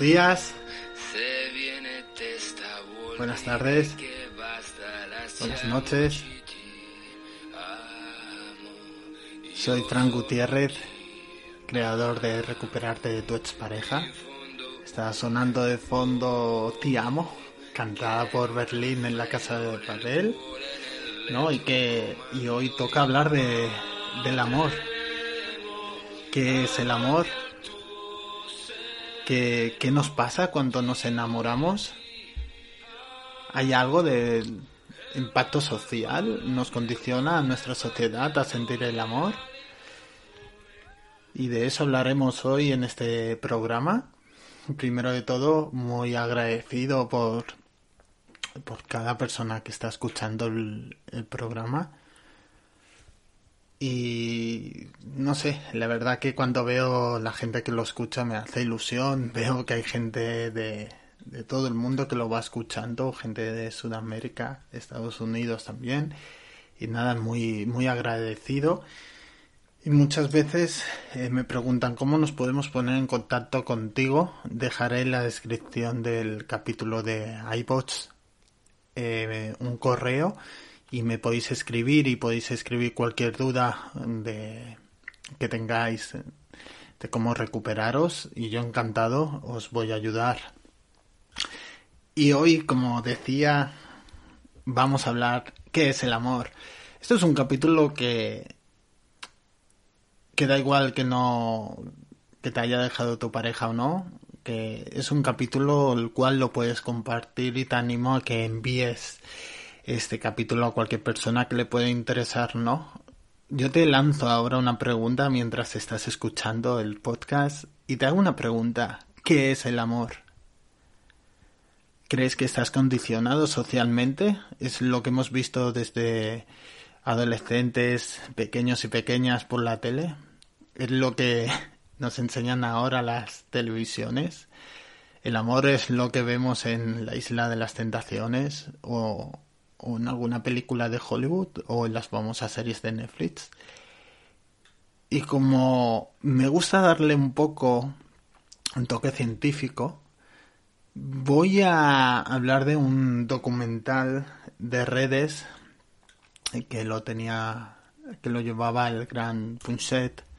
días, buenas tardes, buenas noches. Soy Fran Gutiérrez, creador de Recuperarte de tu expareja. Está sonando de fondo Ti amo, cantada por Berlín en la casa de papel. ¿no? Y que y hoy toca hablar de, del amor. ¿Qué es el amor? ¿Qué, ¿Qué nos pasa cuando nos enamoramos? ¿Hay algo de impacto social? ¿Nos condiciona a nuestra sociedad a sentir el amor? Y de eso hablaremos hoy en este programa. Primero de todo, muy agradecido por, por cada persona que está escuchando el, el programa. Y no sé, la verdad que cuando veo la gente que lo escucha me hace ilusión. Veo que hay gente de, de todo el mundo que lo va escuchando, gente de Sudamérica, Estados Unidos también. Y nada, muy, muy agradecido. Y muchas veces eh, me preguntan cómo nos podemos poner en contacto contigo. Dejaré en la descripción del capítulo de iBots eh, un correo y me podéis escribir y podéis escribir cualquier duda de que tengáis de cómo recuperaros y yo encantado os voy a ayudar. Y hoy, como decía, vamos a hablar qué es el amor. Esto es un capítulo que que da igual que no que te haya dejado tu pareja o no, que es un capítulo el cual lo puedes compartir y te animo a que envíes este capítulo a cualquier persona que le pueda interesar, ¿no? Yo te lanzo ahora una pregunta mientras estás escuchando el podcast y te hago una pregunta. ¿Qué es el amor? ¿Crees que estás condicionado socialmente? Es lo que hemos visto desde adolescentes, pequeños y pequeñas por la tele. Es lo que nos enseñan ahora las televisiones. El amor es lo que vemos en la isla de las tentaciones o, o en alguna película de Hollywood o en las famosas series de Netflix. Y como me gusta darle un poco un toque científico, voy a hablar de un documental de redes que lo tenía, que lo llevaba el gran Punchet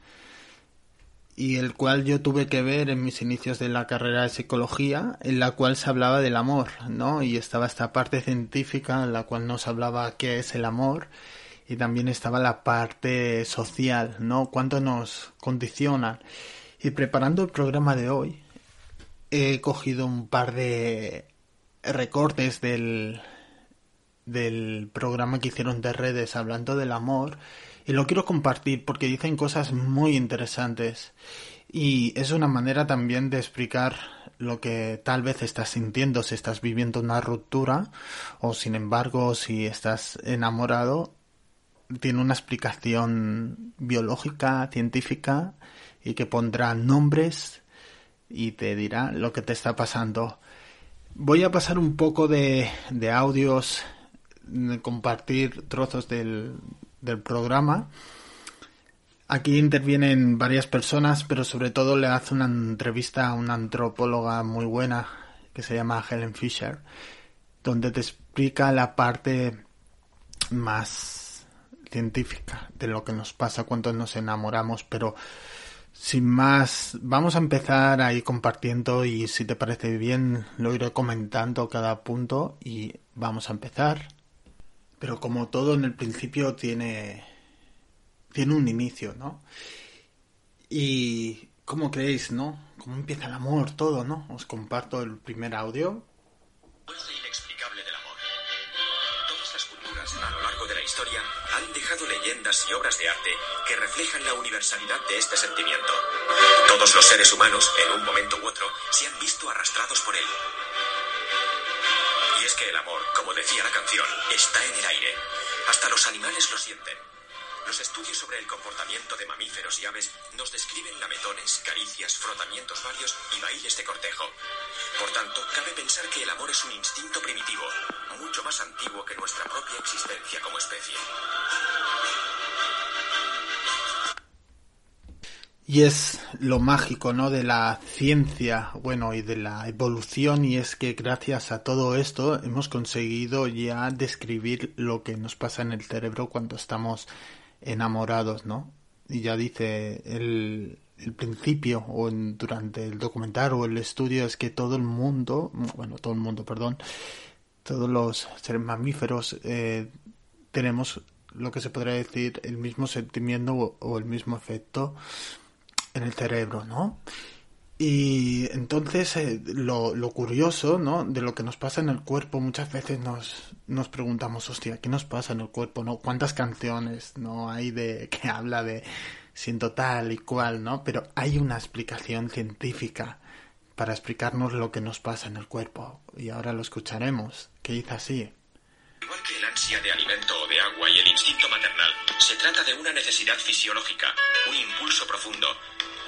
y el cual yo tuve que ver en mis inicios de la carrera de psicología, en la cual se hablaba del amor, ¿no? Y estaba esta parte científica en la cual nos hablaba qué es el amor y también estaba la parte social, ¿no? Cuánto nos condicionan. Y preparando el programa de hoy, he cogido un par de recortes del, del programa que hicieron de redes hablando del amor y lo quiero compartir porque dicen cosas muy interesantes y es una manera también de explicar lo que tal vez estás sintiendo si estás viviendo una ruptura o sin embargo si estás enamorado tiene una explicación biológica, científica y que pondrá nombres y te dirá lo que te está pasando. Voy a pasar un poco de, de audios, compartir trozos del, del programa. Aquí intervienen varias personas, pero sobre todo le hace una entrevista a una antropóloga muy buena que se llama Helen Fisher, donde te explica la parte más científica de lo que nos pasa cuando nos enamoramos, pero sin más, vamos a empezar ahí compartiendo y si te parece bien lo iré comentando cada punto y vamos a empezar. Pero como todo en el principio tiene tiene un inicio, ¿no? Y ¿Cómo creéis, no? ¿Cómo empieza el amor, todo, no? Os comparto el primer audio. Fuerza inexplicable del amor. Todas las culturas a lo largo de la historia han dejado leyendas y obras de arte que reflejan la universalidad de este sentimiento. Todos los seres humanos, en un momento u otro, se han visto arrastrados por él. Y es que el amor, como decía la canción, está en el aire. Hasta los animales lo sienten. Los estudios sobre el comportamiento de mamíferos y aves nos describen lametones, caricias, frotamientos varios y bailes de cortejo. Por tanto, cabe pensar que el amor es un instinto primitivo, mucho más antiguo que nuestra propia existencia como especie. Y es lo mágico, ¿no? De la ciencia, bueno, y de la evolución, y es que gracias a todo esto hemos conseguido ya describir lo que nos pasa en el cerebro cuando estamos enamorados, ¿no? Y ya dice el, principio o en, durante el documental o el estudio es que todo el mundo, bueno, todo el mundo, perdón, todos los seres mamíferos eh, tenemos lo que se podría decir el mismo sentimiento o, o el mismo efecto en el cerebro, ¿no? Y entonces eh, lo, lo, curioso, ¿no? De lo que nos pasa en el cuerpo, muchas veces nos, nos preguntamos, hostia, ¿qué nos pasa en el cuerpo, no? ¿Cuántas canciones, no? Hay de que habla de siento tal y cual, ¿no? Pero hay una explicación científica para explicarnos lo que nos pasa en el cuerpo. Y ahora lo escucharemos, que dice así. Igual que el ansia de alimento o de agua y el instinto maternal, se trata de una necesidad fisiológica, un impulso profundo,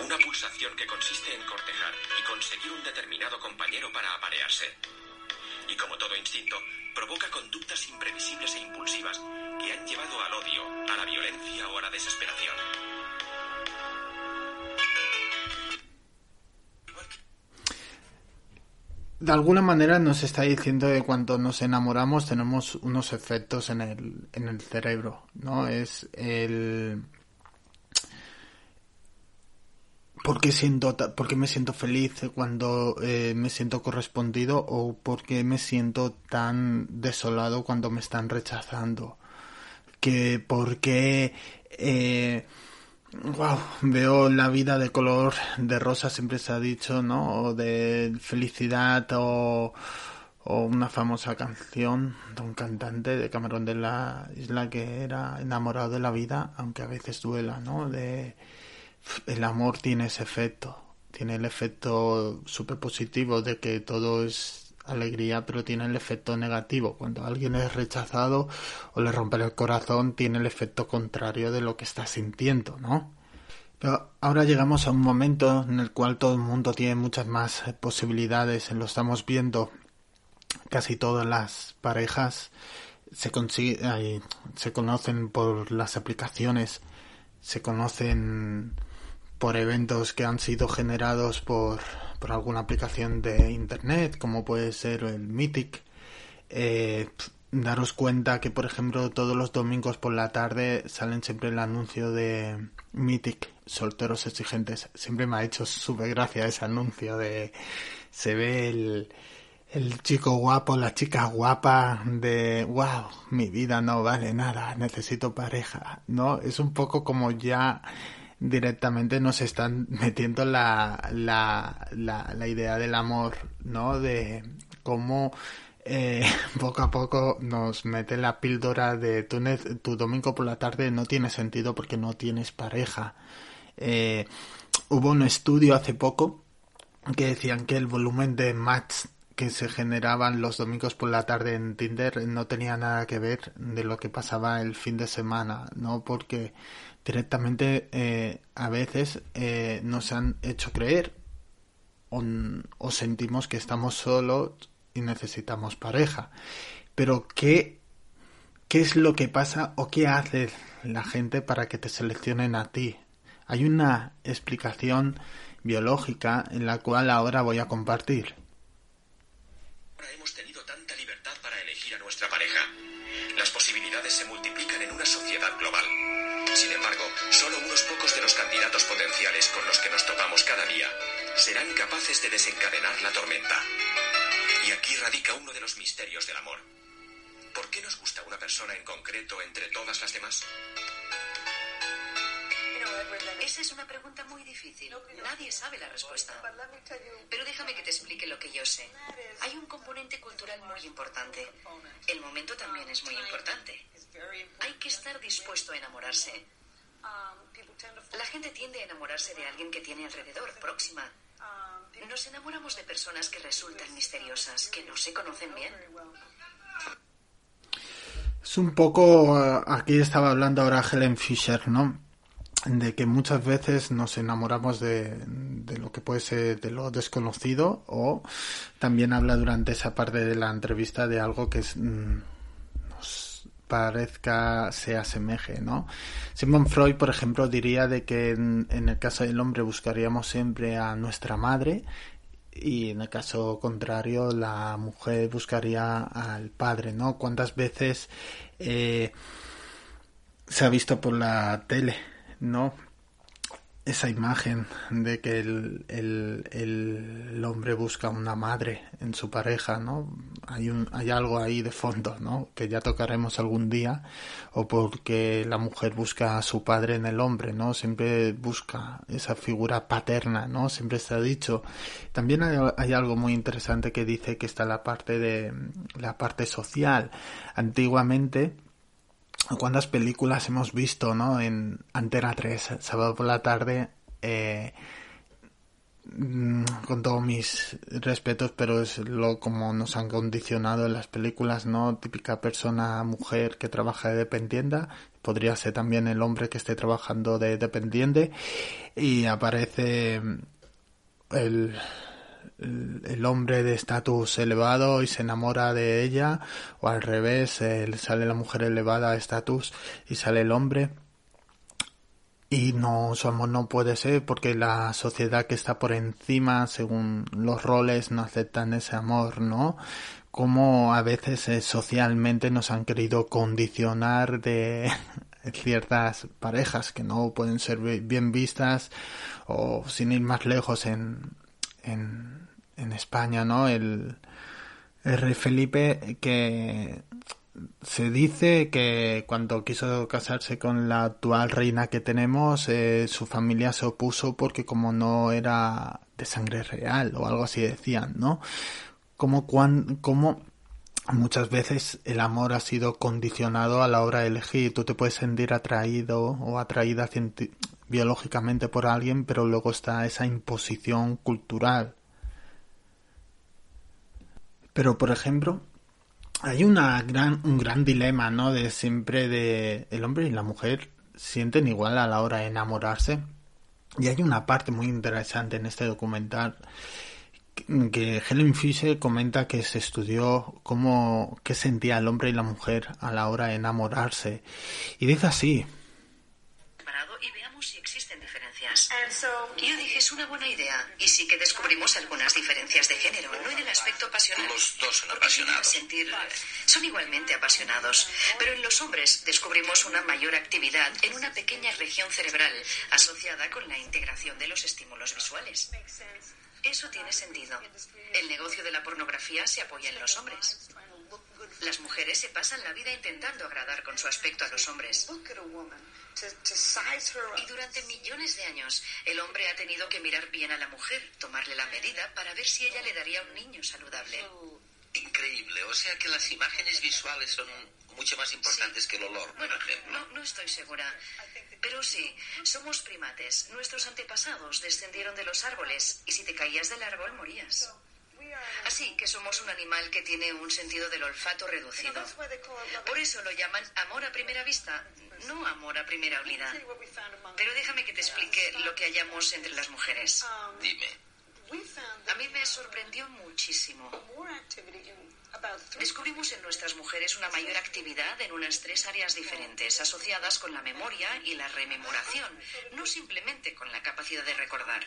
una pulsación que consiste en cortejar y conseguir un determinado compañero para aparearse. Y como todo instinto, provoca conductas imprevisibles e impulsivas que han llevado al odio, a la violencia o a la desesperación. de alguna manera nos está diciendo que cuando nos enamoramos tenemos unos efectos en el, en el cerebro, ¿no? Es el... ¿Por qué, siento, ¿Por qué me siento feliz cuando eh, me siento correspondido o por qué me siento tan desolado cuando me están rechazando? Que por qué... Eh, Wow, veo la vida de color de rosa, siempre se ha dicho, ¿no? O de felicidad o, o una famosa canción de un cantante de Camarón de la Isla que era enamorado de la vida, aunque a veces duela, ¿no? De el amor tiene ese efecto, tiene el efecto súper positivo de que todo es alegría, pero tiene el efecto negativo. Cuando alguien es rechazado o le rompe el corazón, tiene el efecto contrario de lo que está sintiendo, ¿no? Pero ahora llegamos a un momento en el cual todo el mundo tiene muchas más posibilidades. Lo estamos viendo. Casi todas las parejas se, consigue, se conocen por las aplicaciones, se conocen por eventos que han sido generados por, por alguna aplicación de internet, como puede ser el Mythic. Eh, daros cuenta que, por ejemplo, todos los domingos por la tarde salen siempre el anuncio de Mythic, solteros exigentes. Siempre me ha hecho súper gracia ese anuncio de se ve el, el chico guapo, la chica guapa de wow, mi vida no vale nada, necesito pareja, ¿no? Es un poco como ya directamente nos están metiendo la, la, la, la idea del amor, ¿no? De cómo eh, poco a poco nos mete la píldora de tu, tu, domingo por la tarde no tiene sentido porque no tienes pareja. Eh, hubo un estudio hace poco que decían que el volumen de match que se generaban los domingos por la tarde en Tinder no tenía nada que ver de lo que pasaba el fin de semana, ¿no? Porque directamente eh, a veces eh, nos han hecho creer o, sentimos que estamos solos y necesitamos pareja. Pero ¿qué, ¿qué es lo que pasa o qué hace la gente para que te seleccionen a ti? Hay una explicación biológica en la cual ahora voy a compartir. Ahora hemos tenido tanta libertad para elegir a nuestra pareja. Las posibilidades se multiplican en una sociedad global. Sin embargo, solo unos pocos de los candidatos potenciales con los que nos topamos cada día serán capaces de desencadenar la tormenta. Y aquí radica uno de los misterios del amor. ¿Por qué nos gusta una persona en concreto entre todas las demás? Esa es una pregunta muy difícil. Nadie sabe la respuesta. Pero déjame que te explique lo que yo sé. Hay un componente cultural muy importante. El momento también es muy importante. Hay que estar dispuesto a enamorarse. La gente tiende a enamorarse de alguien que tiene alrededor, próxima. Nos enamoramos de personas que resultan misteriosas, que no se conocen bien. Es un poco, eh, aquí estaba hablando ahora Helen Fisher, ¿no? De que muchas veces nos enamoramos de, de lo que puede ser de lo desconocido o también habla durante esa parte de la entrevista de algo que es, mm, parezca, se asemeje, ¿no? Simon Freud, por ejemplo, diría de que en, en el caso del hombre buscaríamos siempre a nuestra madre y en el caso contrario la mujer buscaría al padre, ¿no? ¿Cuántas veces eh, se ha visto por la tele, ¿no? Esa imagen de que el, el, el hombre busca una madre en su pareja, ¿no? Hay, un, hay algo ahí de fondo, ¿no? Que ya tocaremos algún día, o porque la mujer busca a su padre en el hombre, ¿no? Siempre busca esa figura paterna, ¿no? Siempre ha dicho. También hay, hay algo muy interesante que dice que está la parte de la parte social. Antiguamente, cuántas películas hemos visto, ¿no? En Antena 3, sábado por la tarde, eh, con todos mis respetos, pero es lo como nos han condicionado en las películas, ¿no? Típica persona, mujer que trabaja de dependienda, podría ser también el hombre que esté trabajando de dependiente, y aparece el, el hombre de estatus elevado y se enamora de ella, o al revés, sale la mujer elevada a estatus y sale el hombre. Y no, su no puede ser porque la sociedad que está por encima, según los roles, no aceptan ese amor, ¿no? Como a veces eh, socialmente nos han querido condicionar de ciertas parejas que no pueden ser bien vistas o sin ir más lejos en, en España, ¿no? El, rey Felipe que se dice que cuando quiso casarse con la actual reina que tenemos, eh, su familia se opuso porque como no era de sangre real o algo así decían, ¿no? Como, cuan, como muchas veces el amor ha sido condicionado a la hora de elegir. Tú te puedes sentir atraído o atraída biológicamente por alguien, pero luego está esa imposición cultural. Pero, por ejemplo, hay una gran, un gran dilema, ¿no? De siempre de el hombre y la mujer sienten igual a la hora de enamorarse. Y hay una parte muy interesante en este documental que Helen Fisher comenta que se estudió cómo qué sentía el hombre y la mujer a la hora de enamorarse y dice así y veamos si existen Yo dije, es una buena idea. Y sí que descubrimos algunas diferencias de género, no en el aspecto pasional. Los dos son apasionados. sentir, son igualmente apasionados. Pero en los hombres descubrimos una mayor actividad en una pequeña región cerebral asociada con la integración de los estímulos visuales. Eso tiene sentido. El negocio de la pornografía se apoya en los hombres. Las mujeres se pasan la vida intentando agradar con su aspecto a los hombres. Y durante millones de años, el hombre ha tenido que mirar bien a la mujer, tomarle la medida para ver si ella le daría un niño saludable. Increíble. O sea que las imágenes visuales son mucho más importantes que el olor, por Bueno, ejemplo. no, no estoy segura. Pero sí, somos primates. Nuestros antepasados descendieron de los árboles y si te caías del árbol morías. Así que somos un animal que tiene un sentido del olfato reducido. Por eso lo llaman amor a primera vista, no amor a primera olida. Pero déjame que te explique lo que hallamos entre las mujeres. Dime. A mí me sorprendió muchísimo. Descubrimos en nuestras mujeres una mayor actividad en unas tres áreas diferentes, asociadas con la memoria y la rememoración, no simplemente con la capacidad de recordar.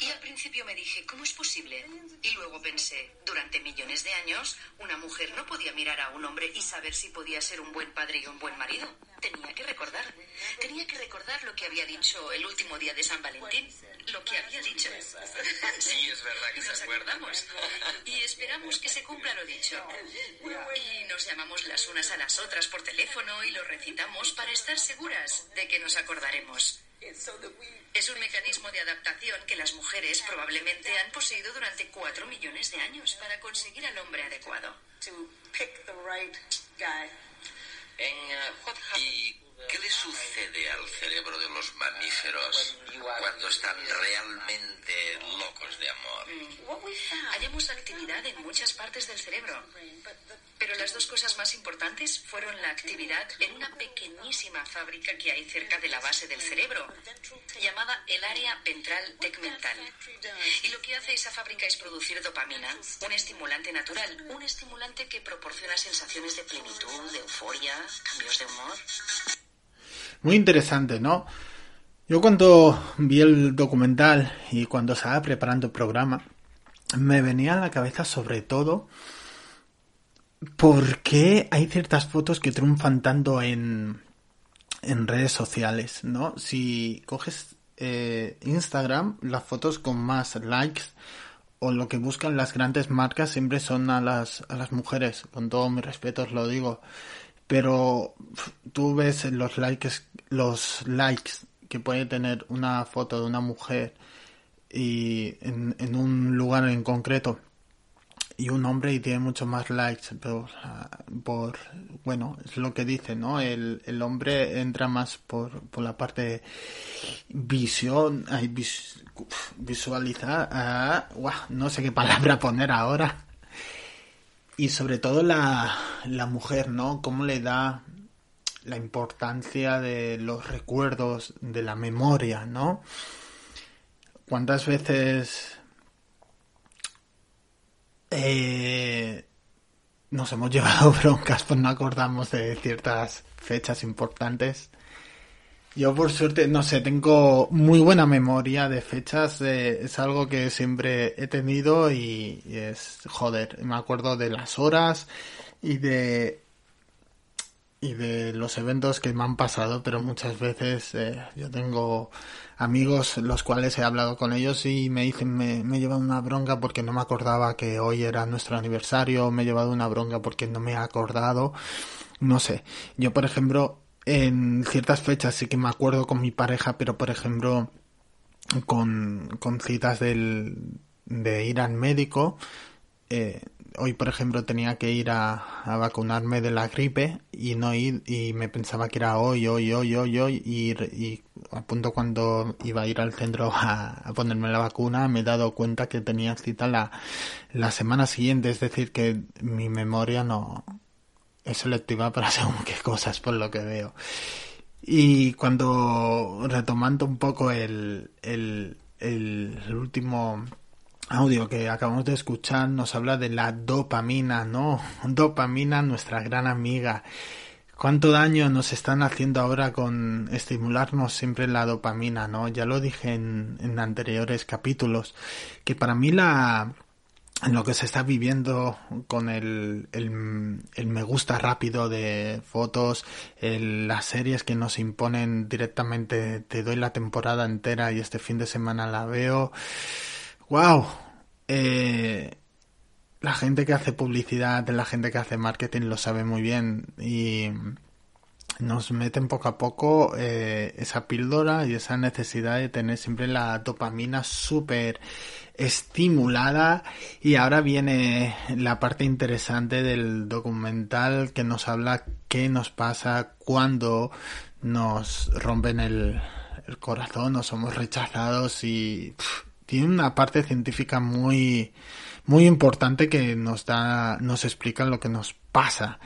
Y al principio me dije, ¿cómo es posible? Y luego pensé, durante millones de años, una mujer no podía mirar a un hombre y saber si podía ser un buen padre y un buen marido. Tenía que recordar. Tenía que recordar lo que había dicho el último día de San Valentín. lo que había dicho. Sí, es verdad que Nos acordamos y esperamos que se cumpla lo dicho. Y nos llamamos las unas a las otras por teléfono y lo recitamos para estar seguras de que nos acordaremos. Es un mecanismo de adaptación que las mujeres probablemente han poseído durante cuatro millones de años para conseguir al hombre adecuado. En, ¿Y qué le sucede al cerebro de los mamíferos cuando están realmente locos de amor? Hallamos actividad en muchas partes del cerebro, pero las dos cosas más importantes fueron la actividad en una pequeñísima fábrica que hay cerca de la base del cerebro, llamada el área ventral tegmental. Y lo que hace esa fábrica es producir dopamina, un estimulante natural, un estimulante que proporciona sensaciones de plenitud, de euforia, cambios de humor. Muy interesante, ¿no? Yo cuando vi el documental y cuando estaba preparando el programa, me venía a la cabeza sobre todo por qué hay ciertas fotos que triunfan tanto en, en redes sociales, ¿no? Si coges eh, Instagram, las fotos con más likes o lo que buscan las grandes marcas siempre son a las, a las mujeres, con todo mi respeto os lo digo. Pero tú ves los likes, los likes que puede tener una foto de una mujer y en, en un lugar en concreto y un hombre y tiene muchos más likes por, por bueno es lo que dice no el, el hombre entra más por, por la parte visión ay, vis, visualizar ah, no sé qué palabra poner ahora y sobre todo la, la mujer no cómo le da la importancia de los recuerdos de la memoria no cuántas veces eh, nos hemos llevado broncas por no acordarnos de ciertas fechas importantes. Yo por suerte, no sé, tengo muy buena memoria de fechas, eh, es algo que siempre he tenido y, es, joder, me acuerdo de las horas y de y de los eventos que me han pasado, pero muchas veces eh, yo tengo amigos los cuales he hablado con ellos y me dicen me, me he llevado una bronca porque no me acordaba que hoy era nuestro aniversario, me he llevado una bronca porque no me he acordado, no sé, yo por ejemplo en ciertas fechas sí que me acuerdo con mi pareja, pero por ejemplo con, con citas del, de ir al médico, eh, hoy por ejemplo tenía que ir a, a, vacunarme de la gripe y no ir y me pensaba que era hoy, hoy, hoy, hoy, hoy y, y a punto cuando iba a ir al centro a, a, ponerme la vacuna me he dado cuenta que tenía cita la, la semana siguiente, es decir que mi memoria no es selectiva para según qué cosas por lo que veo. Y cuando retomando un poco el, el, el, el último audio que acabamos de escuchar nos habla de la dopamina, ¿no? Dopamina, nuestra gran amiga. ¿Cuánto daño nos están haciendo ahora con estimularnos siempre la dopamina, ¿no? Ya lo dije en, en anteriores capítulos, que para mí la, lo que se está viviendo con el, el, el me gusta rápido de fotos, el, las series que nos imponen directamente, te doy la temporada entera y este fin de semana la veo. Wow. Eh, la gente que hace publicidad, la gente que hace marketing lo sabe muy bien y nos meten poco a poco eh, esa píldora y esa necesidad de tener siempre la dopamina súper estimulada. Y ahora viene la parte interesante del documental que nos habla qué nos pasa cuando nos rompen el, corazón o somos rechazados. Y tiene una parte científica muy muy importante que nos da nos explica lo que nos pasa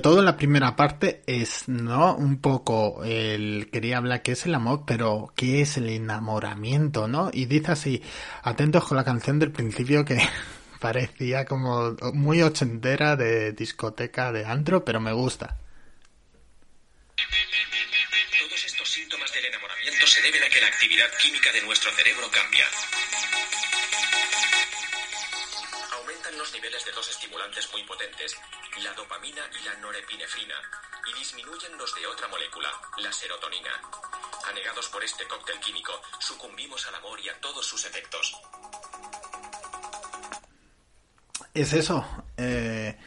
toda la primera parte es no un poco el quería hablar qué es el amor pero qué es el enamoramiento no y dice así atentos con la canción del principio que parecía como muy ochentera de discoteca de antro pero me gusta. Se deben a que la actividad química de nuestro cerebro cambia. Niveles de dos estimulantes muy potentes, la dopamina y la norepinefrina, y disminuyen los de otra molécula, la serotonina. Anegados por este cóctel químico, sucumbimos al amor y a todos sus efectos. Es eso. Eh,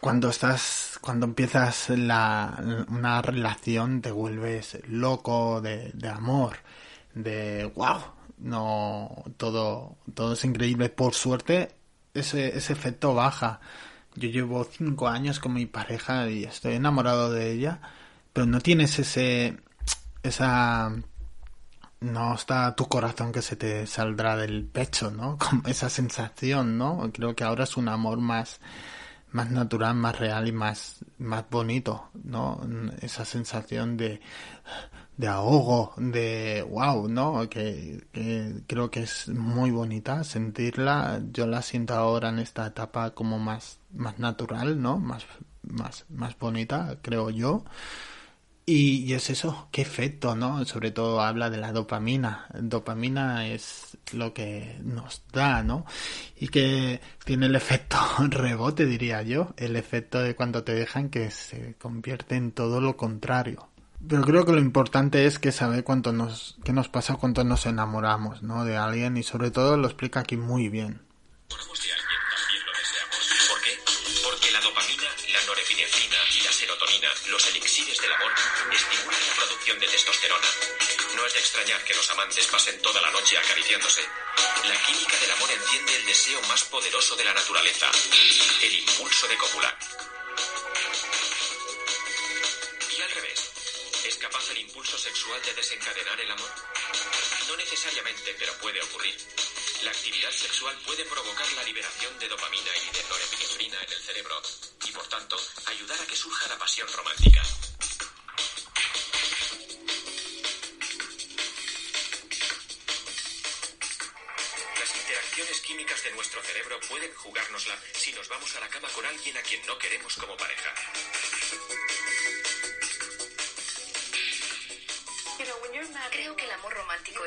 cuando estás, cuando empiezas la, una relación, te vuelves loco de, de amor, de wow, no, todo, todo es increíble. Por suerte, ese, ese efecto baja. Yo llevo cinco años con mi pareja y estoy enamorado de ella, pero no tienes ese, esa, no está tu corazón que se te saldrá del pecho, ¿no? Como esa sensación, ¿no? Creo que ahora es un amor más, más natural, más real y más, más bonito, ¿no? Esa sensación de, de ahogo, de wow, ¿no? Que, creo que es muy bonita sentirla. Yo la siento ahora en esta etapa como más, más natural, ¿no? Más, más, más bonita, creo yo. Y, y, es eso, qué efecto, ¿no? Sobre todo habla de la dopamina. Dopamina es lo que nos da, ¿no? Y que tiene el efecto rebote, diría yo. El efecto de cuando te dejan que se convierte en todo lo contrario. Pero creo que lo importante es que saber cuánto nos, qué nos pasa cuando nos enamoramos, ¿no? De alguien y sobre todo lo explica aquí muy bien. ¿Por qué? Porque la dopamina, la norepinefrina y la serotonina, los elixires del amor, estimulan la producción de testosterona. No es de extrañar que los amantes pasen toda la noche acariciándose. La química del amor enciende el deseo más poderoso de la naturaleza, el impulso de copular. Impulso sexual de desencadenar el amor? No necesariamente, pero puede ocurrir. La actividad sexual puede provocar la liberación de dopamina y de norepinefrina en el cerebro y, por tanto, ayudar a que surja la pasión romántica. Las interacciones químicas de nuestro cerebro pueden jugárnosla si nos vamos a la cama con alguien a quien no queremos como pareja.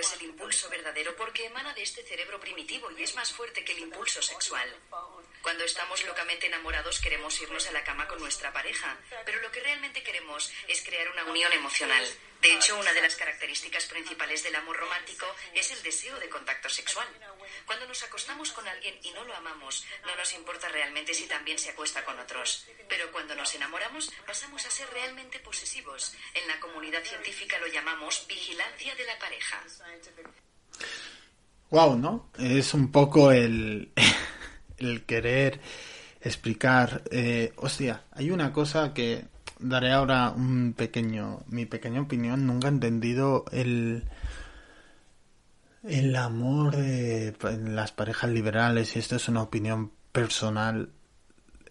Es el impulso verdadero porque emana de este cerebro primitivo y es más fuerte que el impulso sexual. Cuando estamos locamente enamorados queremos irnos a la cama con nuestra pareja, pero lo que realmente queremos es crear una unión emocional. De hecho, una de las características principales del amor romántico es el deseo de contacto sexual. Cuando nos acostamos con alguien y no lo amamos, no nos importa realmente si también se acuesta con otros. Pero cuando nos enamoramos, pasamos a ser realmente posesivos. En la comunidad científica lo llamamos vigilancia de la pareja. Wow, ¿no? Es un poco el, el querer explicar. Eh, hostia, hay una cosa que daré ahora un pequeño, mi pequeña opinión. Nunca he entendido el, el amor de las parejas liberales. Y esto es una opinión personal,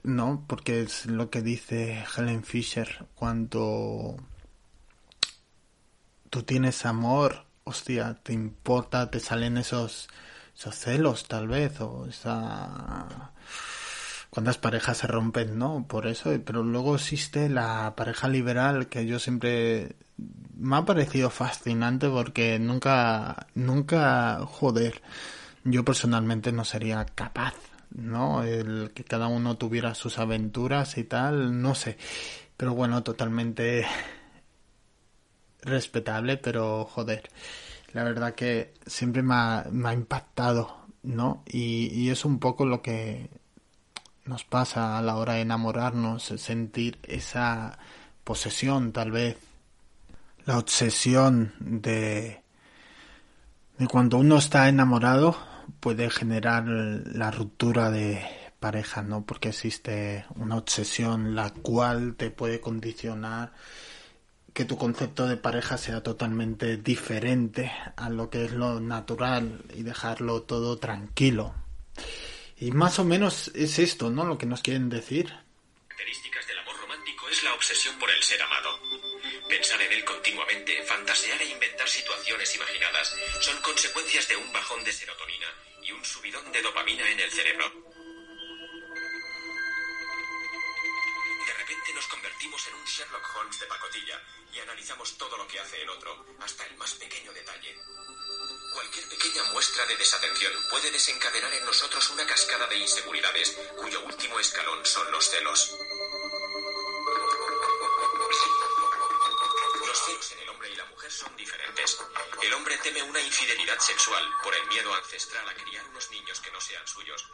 ¿no? Porque es lo que dice Helen Fisher cuando tú tienes amor, hostia, te importa, te salen esos, esos celos tal vez, o esa cuántas parejas se rompen, ¿no? Por eso, pero luego existe la pareja liberal que yo siempre me ha parecido fascinante porque nunca, nunca, joder, yo personalmente no sería capaz, ¿no? El que cada uno tuviera sus aventuras y tal, no sé. Pero bueno, totalmente respetable, pero joder, la verdad que siempre me ha, impactado, ¿no? Y es un poco lo que nos pasa a la hora de enamorarnos, sentir esa posesión tal vez, la obsesión de, de cuando uno está enamorado puede generar la ruptura de pareja, ¿no? Porque existe una obsesión la cual te puede condicionar que tu concepto de pareja sea totalmente diferente a lo que es lo natural y dejarlo todo tranquilo. Y más o menos es esto, ¿no? Lo que nos quieren decir. Características del amor romántico es la obsesión por el ser amado. Pensar en él continuamente, fantasear e inventar situaciones imaginadas son consecuencias de un bajón de serotonina y un subidón de dopamina en el cerebro. De repente nos convertimos en un Sherlock Holmes de pacotilla y analizamos todo lo que hace el otro, hasta el más pequeño detalle. Cualquier pequeña muestra de desatención puede desencadenar en nosotros una cascada de inseguridades cuyo último escalón son los celos. Los celos en el hombre y la mujer son teme una infidelidad sexual por el miedo ancestral a criar unos niños que no sean suyos,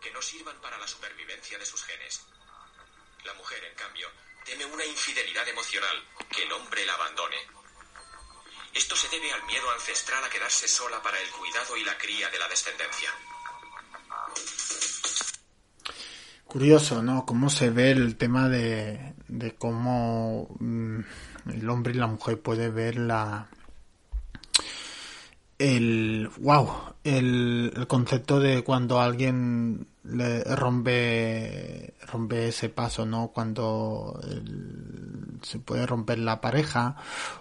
que no sirvan para la supervivencia de sus genes. La mujer, en cambio, teme una infidelidad emocional, que el hombre la abandone. Esto se debe al miedo ancestral a quedarse sola para el cuidado y la cría de la descendencia. Curioso, ¿no? Cómo se ve el tema de, de cómo mm, el hombre y la mujer puede ver la el wow el, el concepto de cuando alguien le rompe rompe ese paso no cuando se puede romper la pareja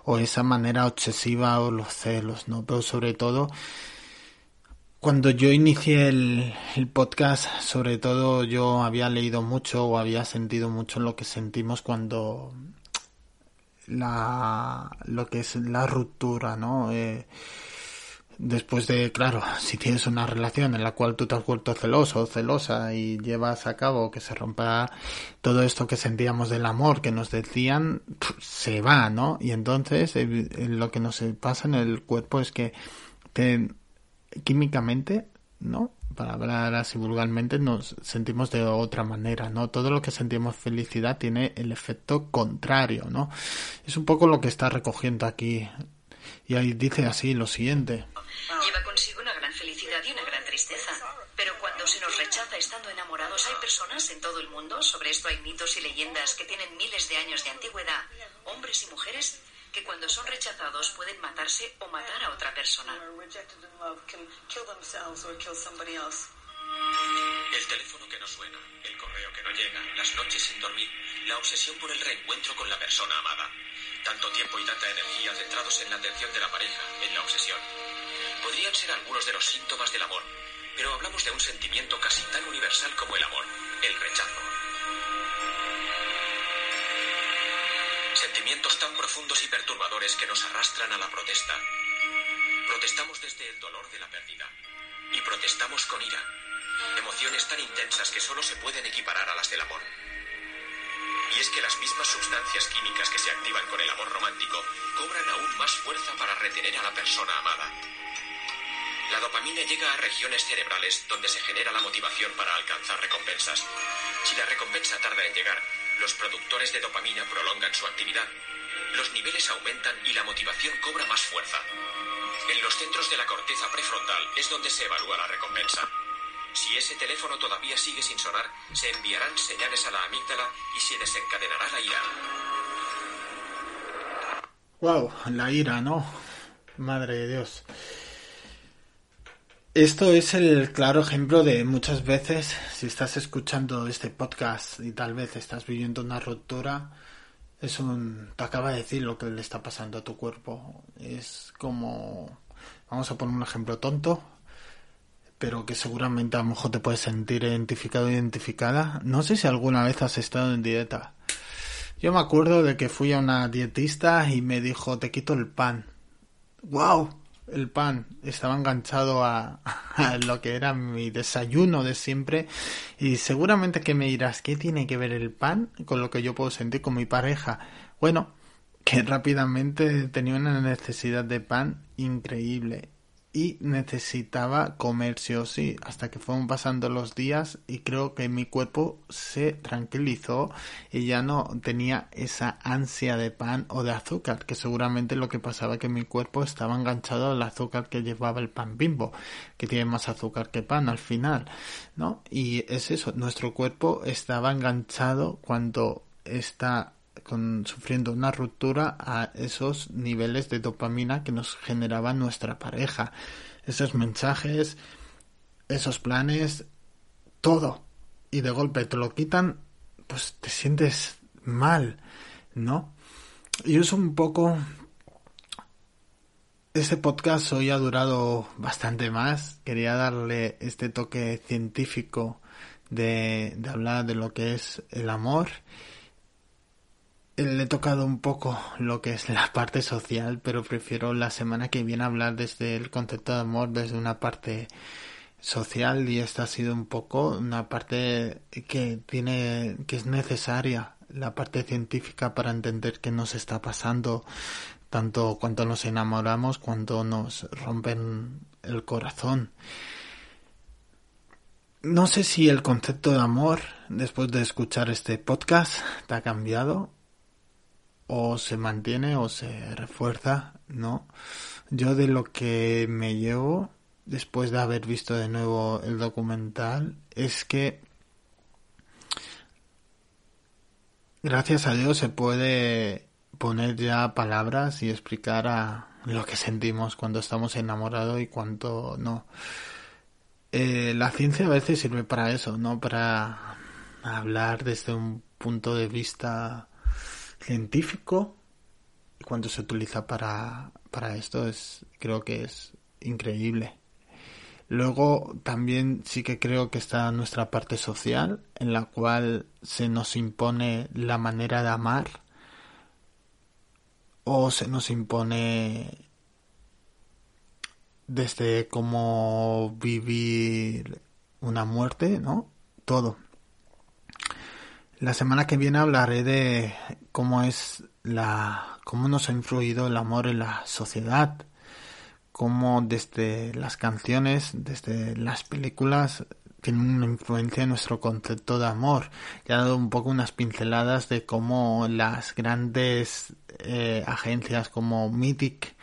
o esa manera obsesiva o los celos no pero sobre todo cuando yo inicié el, el podcast, sobre todo yo había leído mucho o había sentido mucho lo que sentimos cuando la lo que es la ruptura, ¿no? Eh, después de, claro, si tienes una relación en la cual tú te has vuelto celoso o celosa y llevas a cabo que se rompa todo esto que sentíamos del amor que nos decían, se va, ¿no? Y entonces eh, eh, lo que nos pasa en el cuerpo es que te, químicamente, ¿no? Para hablar así vulgarmente, nos sentimos de otra manera, ¿no? Todo lo que sentimos felicidad tiene el efecto contrario, ¿no? Es un poco lo que está recogiendo aquí. Y ahí dice así lo siguiente. Lleva consigo una gran felicidad y una gran tristeza. Pero cuando se nos rechaza estando enamorados, hay personas en todo el mundo, sobre esto hay mitos y leyendas que tienen miles de años de antigüedad, hombres y mujeres, que cuando son rechazados pueden matarse o matar a otra persona. El teléfono que no suena, el correo que no llega, las noches sin dormir, la obsesión por el reencuentro con la persona amada. Tanto tiempo y tanta energía centrados en la atención de la pareja, en la obsesión. Podrían ser algunos de los síntomas del amor, pero hablamos de un sentimiento casi tan universal como el amor, el rechazo. Sentimientos tan profundos y perturbadores que nos arrastran a la protesta. Protestamos desde el dolor de la pérdida y protestamos con ira. Emociones tan intensas que solo se pueden equiparar a las del amor. Y es que las mismas sustancias químicas que se activan con el amor romántico cobran aún más fuerza para retener a la persona amada. La dopamina llega a regiones cerebrales donde se genera la motivación para alcanzar recompensas. Si la recompensa tarda en llegar, los productores de dopamina prolongan su actividad. Los niveles aumentan y la motivación cobra más fuerza. En los centros de la corteza prefrontal es donde se evalúa la recompensa. Si ese teléfono todavía sigue sin sonar, se enviarán señales a la amígdala y se desencadenará la ira. Wow, la ira, ¿no? Madre de Dios. Esto es el claro ejemplo de muchas veces, si estás escuchando este podcast y tal vez estás viviendo una ruptura, es un... te acaba de decir lo que le está pasando a tu cuerpo. Es como... Vamos a poner un ejemplo tonto, pero que seguramente a lo mejor te puedes sentir identificado o identificada. No sé si alguna vez has estado en dieta. Yo me acuerdo de que fui a una dietista y me dijo, te quito el pan. ¡Wow! El pan estaba enganchado a, a lo que era mi desayuno de siempre y seguramente que me dirás, ¿qué tiene que ver el pan con lo que yo puedo sentir con mi pareja? Bueno, que rápidamente tenía una necesidad de pan increíble y necesitaba comer sí o sí hasta que fueron pasando los días y creo que mi cuerpo se tranquilizó y ya no tenía esa ansia de pan o de azúcar que seguramente lo que pasaba que mi cuerpo estaba enganchado al azúcar que llevaba el pan bimbo que tiene más azúcar que pan al final no y es eso nuestro cuerpo estaba enganchado cuando está con, sufriendo una ruptura a esos niveles de dopamina que nos generaba nuestra pareja. Esos mensajes, esos planes, todo. Y de golpe te lo quitan, pues te sientes mal, ¿no? Y es un poco... Este podcast hoy ha durado bastante más. Quería darle este toque científico de, de hablar de lo que es el amor le he tocado un poco lo que es la parte social, pero prefiero la semana que viene hablar desde el concepto de amor, desde una parte social y esta ha sido un poco una parte que tiene que es necesaria la parte científica para entender qué nos está pasando tanto cuando nos enamoramos, cuando nos rompen el corazón. No sé si el concepto de amor, después de escuchar este podcast, te ha cambiado o se mantiene o se refuerza, ¿no? Yo de lo que me llevo después de haber visto de nuevo el documental es que gracias a Dios se puede poner ya palabras y explicar a lo que sentimos cuando estamos enamorados y cuando no. Eh, la ciencia a veces sirve para eso, no para hablar desde un punto de vista científico y cuando se utiliza para, para esto es creo que es increíble. Luego también sí que creo que está nuestra parte social en la cual se nos impone la manera de amar o se nos impone desde cómo vivir una muerte, ¿no? Todo. La semana que viene hablaré de cómo es la cómo nos ha influido el amor en la sociedad, cómo desde las canciones, desde las películas tienen una influencia en nuestro concepto de amor. Ya he dado un poco unas pinceladas de cómo las grandes eh, agencias como Mythic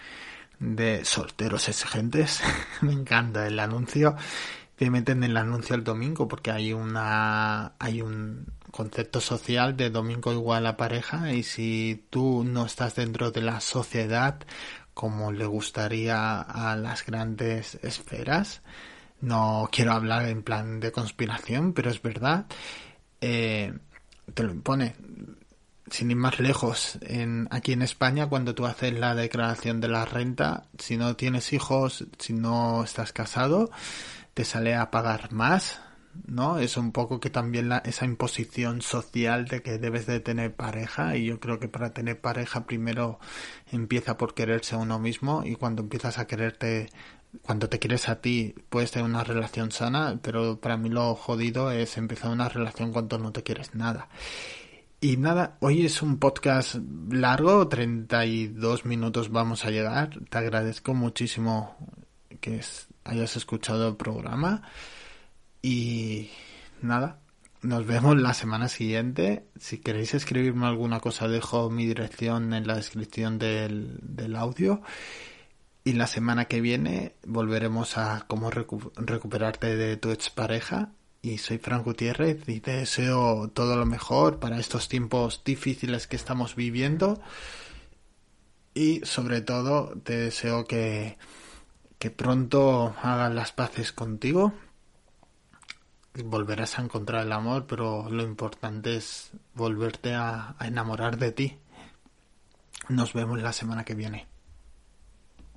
de solteros exigentes, me encanta el anuncio, te meten el anuncio el domingo porque hay una hay un concepto social de domingo igual a pareja y si tú no estás dentro de la sociedad como le gustaría a las grandes esferas, no quiero hablar en plan de conspiración, pero es verdad, eh, te lo impone. Sin ir más lejos, en, aquí en España, cuando tú haces la declaración de la renta, si no tienes hijos, si no estás casado, te sale a pagar más, ¿no? Es un poco que también la, esa imposición social de que debes de tener pareja y yo creo que para tener pareja primero empieza por quererse a uno mismo y cuando empiezas a quererte cuando te quieres a ti puedes tener una relación sana, pero para mí lo jodido es empezar una relación cuando no te quieres nada. Y nada, hoy es un podcast largo, 32 minutos vamos a llegar. Te agradezco muchísimo que hayas escuchado el programa. Y nada, nos vemos la semana siguiente. Si queréis escribirme alguna cosa, dejo mi dirección en la descripción del, del audio. Y la semana que viene volveremos a cómo recuperarte de tu expareja. Y soy Frank Gutiérrez y te deseo todo lo mejor para estos tiempos difíciles que estamos viviendo. Y sobre todo te deseo que, que pronto hagan las paces contigo. Volverás a encontrar el amor, pero lo importante es volverte a, a enamorar de ti. Nos vemos la semana que viene.